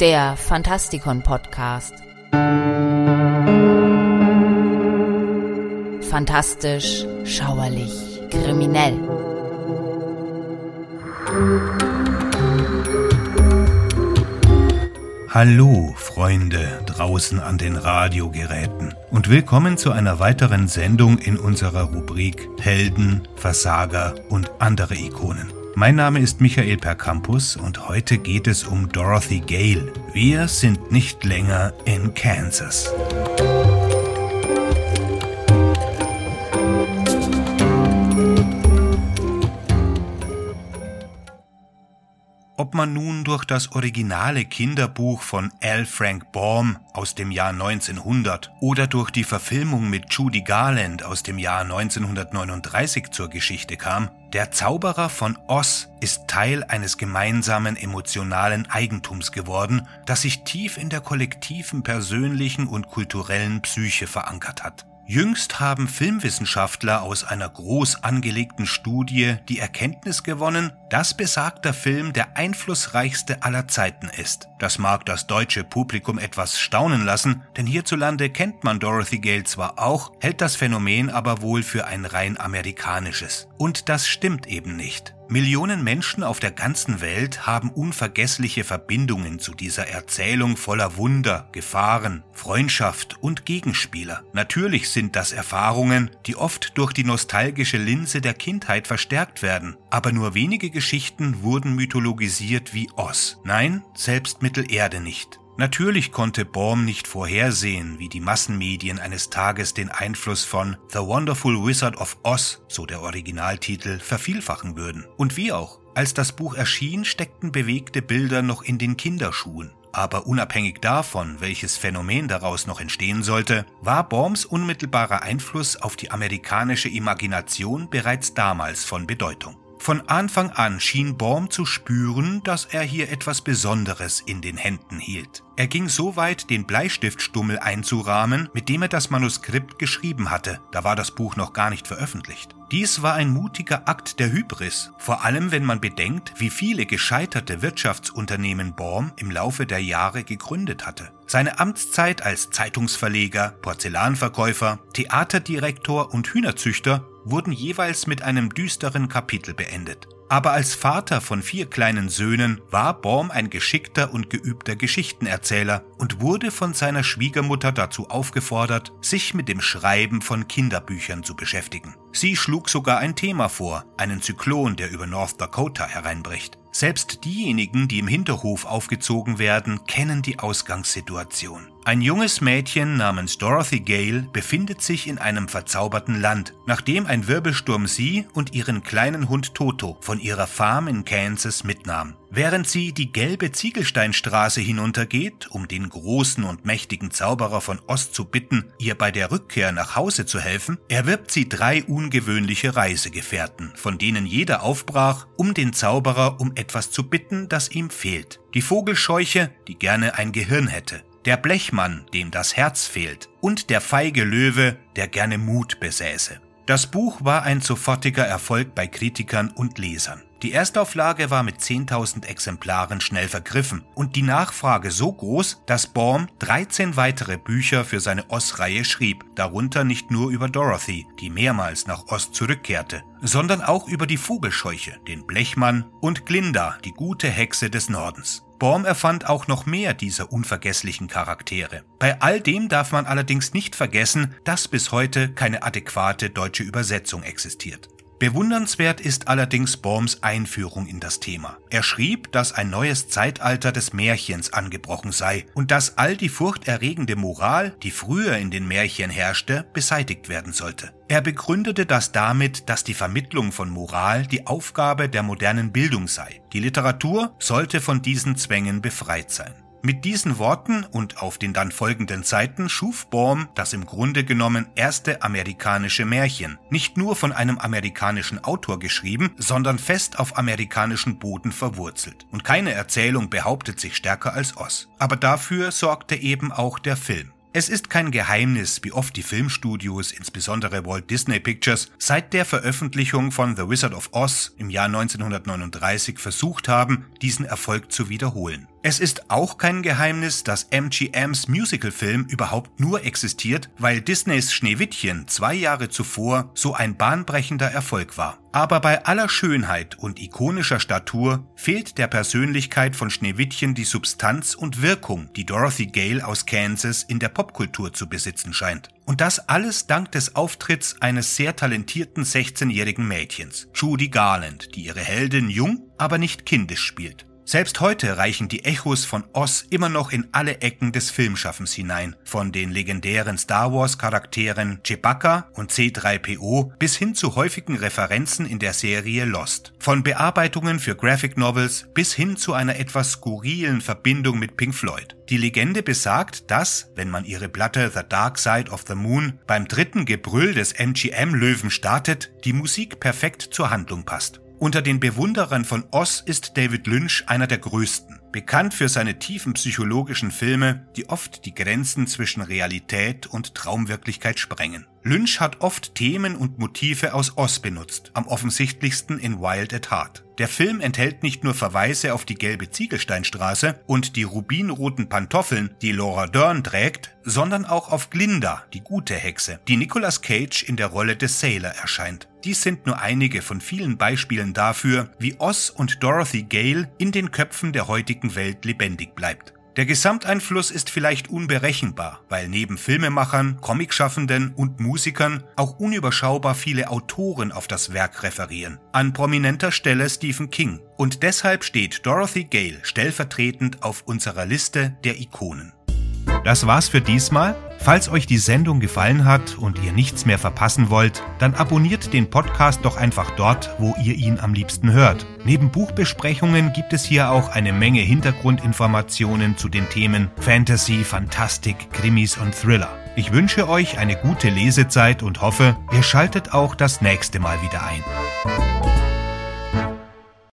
der Fantastikon Podcast. Fantastisch, schauerlich, kriminell. Hallo, Freunde draußen an den Radiogeräten und willkommen zu einer weiteren Sendung in unserer Rubrik Helden, Versager und andere Ikonen. Mein Name ist Michael Percampus und heute geht es um Dorothy Gale. Wir sind nicht länger in Kansas. Man nun durch das originale Kinderbuch von L. Frank Baum aus dem Jahr 1900 oder durch die Verfilmung mit Judy Garland aus dem Jahr 1939 zur Geschichte kam, der Zauberer von Oz ist Teil eines gemeinsamen emotionalen Eigentums geworden, das sich tief in der kollektiven persönlichen und kulturellen Psyche verankert hat. Jüngst haben Filmwissenschaftler aus einer groß angelegten Studie die Erkenntnis gewonnen, dass besagter Film der einflussreichste aller Zeiten ist. Das mag das deutsche Publikum etwas staunen lassen, denn hierzulande kennt man Dorothy Gale zwar auch, hält das Phänomen aber wohl für ein rein amerikanisches. Und das stimmt eben nicht. Millionen Menschen auf der ganzen Welt haben unvergessliche Verbindungen zu dieser Erzählung voller Wunder, Gefahren, Freundschaft und Gegenspieler. Natürlich sind das Erfahrungen, die oft durch die nostalgische Linse der Kindheit verstärkt werden, aber nur wenige Geschichten wurden mythologisiert wie Oz. Nein, selbst Mittelerde nicht. Natürlich konnte Baum nicht vorhersehen, wie die Massenmedien eines Tages den Einfluss von The Wonderful Wizard of Oz, so der Originaltitel, vervielfachen würden. Und wie auch, als das Buch erschien, steckten bewegte Bilder noch in den Kinderschuhen. Aber unabhängig davon, welches Phänomen daraus noch entstehen sollte, war Baums unmittelbarer Einfluss auf die amerikanische Imagination bereits damals von Bedeutung. Von Anfang an schien Baum zu spüren, dass er hier etwas Besonderes in den Händen hielt. Er ging so weit, den Bleistiftstummel einzurahmen, mit dem er das Manuskript geschrieben hatte. Da war das Buch noch gar nicht veröffentlicht. Dies war ein mutiger Akt der Hybris, vor allem wenn man bedenkt, wie viele gescheiterte Wirtschaftsunternehmen Baum im Laufe der Jahre gegründet hatte. Seine Amtszeit als Zeitungsverleger, Porzellanverkäufer, Theaterdirektor und Hühnerzüchter wurden jeweils mit einem düsteren Kapitel beendet. Aber als Vater von vier kleinen Söhnen war Baum ein geschickter und geübter Geschichtenerzähler und wurde von seiner Schwiegermutter dazu aufgefordert, sich mit dem Schreiben von Kinderbüchern zu beschäftigen. Sie schlug sogar ein Thema vor, einen Zyklon, der über North Dakota hereinbricht. Selbst diejenigen, die im Hinterhof aufgezogen werden, kennen die Ausgangssituation. Ein junges Mädchen namens Dorothy Gale befindet sich in einem verzauberten Land, nachdem ein Wirbelsturm sie und ihren kleinen Hund Toto von ihrer Farm in Kansas mitnahm. Während sie die gelbe Ziegelsteinstraße hinuntergeht, um den großen und mächtigen Zauberer von Ost zu bitten, ihr bei der Rückkehr nach Hause zu helfen, erwirbt sie drei ungewöhnliche Reisegefährten, von denen jeder aufbrach, um den Zauberer um zu bitten, das ihm fehlt. Die Vogelscheuche, die gerne ein Gehirn hätte, der Blechmann, dem das Herz fehlt, und der feige Löwe, der gerne Mut besäße. Das Buch war ein sofortiger Erfolg bei Kritikern und Lesern. Die Erstauflage war mit 10.000 Exemplaren schnell vergriffen und die Nachfrage so groß, dass Baum 13 weitere Bücher für seine Oz-Reihe schrieb, darunter nicht nur über Dorothy, die mehrmals nach Oz zurückkehrte, sondern auch über die Vogelscheuche, den Blechmann und Glinda, die gute Hexe des Nordens. Baum erfand auch noch mehr dieser unvergesslichen Charaktere. Bei all dem darf man allerdings nicht vergessen, dass bis heute keine adäquate deutsche Übersetzung existiert. Bewundernswert ist allerdings Baums Einführung in das Thema. Er schrieb, dass ein neues Zeitalter des Märchens angebrochen sei und dass all die furchterregende Moral, die früher in den Märchen herrschte, beseitigt werden sollte. Er begründete das damit, dass die Vermittlung von Moral die Aufgabe der modernen Bildung sei. Die Literatur sollte von diesen Zwängen befreit sein. Mit diesen Worten und auf den dann folgenden Seiten schuf Baum das im Grunde genommen erste amerikanische Märchen, nicht nur von einem amerikanischen Autor geschrieben, sondern fest auf amerikanischen Boden verwurzelt. Und keine Erzählung behauptet sich stärker als Oz. Aber dafür sorgte eben auch der Film. Es ist kein Geheimnis, wie oft die Filmstudios, insbesondere Walt Disney Pictures, seit der Veröffentlichung von The Wizard of Oz im Jahr 1939 versucht haben, diesen Erfolg zu wiederholen. Es ist auch kein Geheimnis, dass MGMs Musicalfilm überhaupt nur existiert, weil Disneys Schneewittchen zwei Jahre zuvor so ein bahnbrechender Erfolg war. Aber bei aller Schönheit und ikonischer Statur fehlt der Persönlichkeit von Schneewittchen die Substanz und Wirkung, die Dorothy Gale aus Kansas in der Popkultur zu besitzen scheint. Und das alles dank des Auftritts eines sehr talentierten 16-jährigen Mädchens, Judy Garland, die ihre Heldin jung, aber nicht kindisch spielt. Selbst heute reichen die Echos von Oz immer noch in alle Ecken des Filmschaffens hinein, von den legendären Star Wars Charakteren Chewbacca und C3PO bis hin zu häufigen Referenzen in der Serie Lost. Von Bearbeitungen für Graphic Novels bis hin zu einer etwas skurrilen Verbindung mit Pink Floyd. Die Legende besagt, dass, wenn man ihre Platte The Dark Side of the Moon beim dritten Gebrüll des MGM-Löwen startet, die Musik perfekt zur Handlung passt. Unter den Bewunderern von Oz ist David Lynch einer der größten, bekannt für seine tiefen psychologischen Filme, die oft die Grenzen zwischen Realität und Traumwirklichkeit sprengen. Lynch hat oft Themen und Motive aus Oz benutzt, am offensichtlichsten in Wild at Heart. Der Film enthält nicht nur Verweise auf die gelbe Ziegelsteinstraße und die rubinroten Pantoffeln, die Laura Dern trägt, sondern auch auf Glinda, die gute Hexe, die Nicolas Cage in der Rolle des Sailor erscheint. Dies sind nur einige von vielen Beispielen dafür, wie Oz und Dorothy Gale in den Köpfen der heutigen Welt lebendig bleibt. Der Gesamteinfluss ist vielleicht unberechenbar, weil neben Filmemachern, Comicschaffenden und Musikern auch unüberschaubar viele Autoren auf das Werk referieren. An prominenter Stelle Stephen King. Und deshalb steht Dorothy Gale stellvertretend auf unserer Liste der Ikonen. Das war's für diesmal. Falls euch die Sendung gefallen hat und ihr nichts mehr verpassen wollt, dann abonniert den Podcast doch einfach dort, wo ihr ihn am liebsten hört. Neben Buchbesprechungen gibt es hier auch eine Menge Hintergrundinformationen zu den Themen Fantasy, Fantastik, Krimis und Thriller. Ich wünsche euch eine gute Lesezeit und hoffe, ihr schaltet auch das nächste Mal wieder ein.